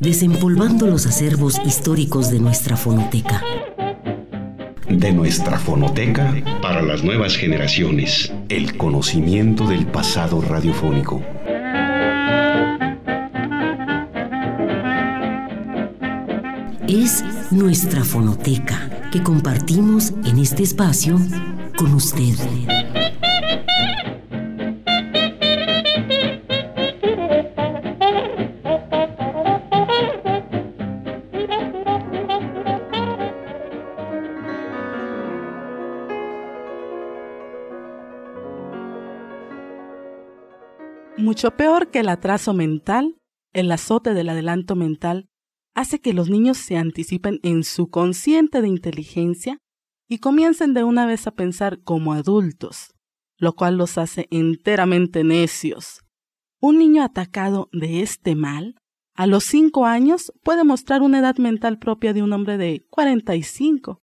desempolvando los acervos históricos de nuestra fonoteca. De nuestra fonoteca para las nuevas generaciones. El conocimiento del pasado radiofónico. Es nuestra fonoteca que compartimos en este espacio con usted. Mucho peor que el atraso mental, el azote del adelanto mental hace que los niños se anticipen en su consciente de inteligencia y comiencen de una vez a pensar como adultos, lo cual los hace enteramente necios. Un niño atacado de este mal, a los cinco años puede mostrar una edad mental propia de un hombre de 45,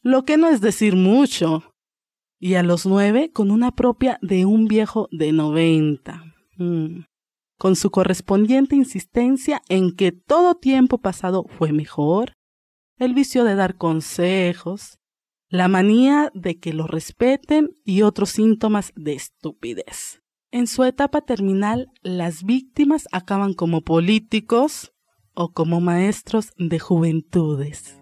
lo que no es decir mucho, y a los nueve con una propia de un viejo de 90. Mm. Con su correspondiente insistencia en que todo tiempo pasado fue mejor, el vicio de dar consejos, la manía de que lo respeten y otros síntomas de estupidez. En su etapa terminal, las víctimas acaban como políticos o como maestros de juventudes.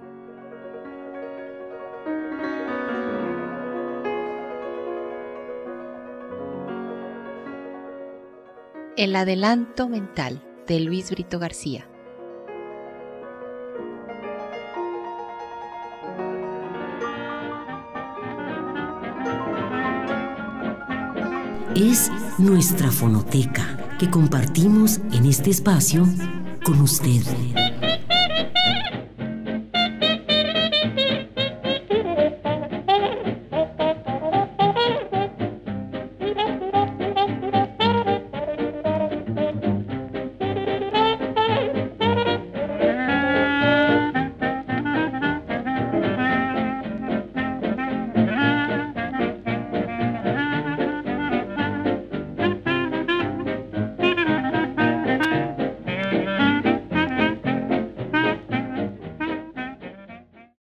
El adelanto mental de Luis Brito García. Es nuestra fonoteca que compartimos en este espacio con usted.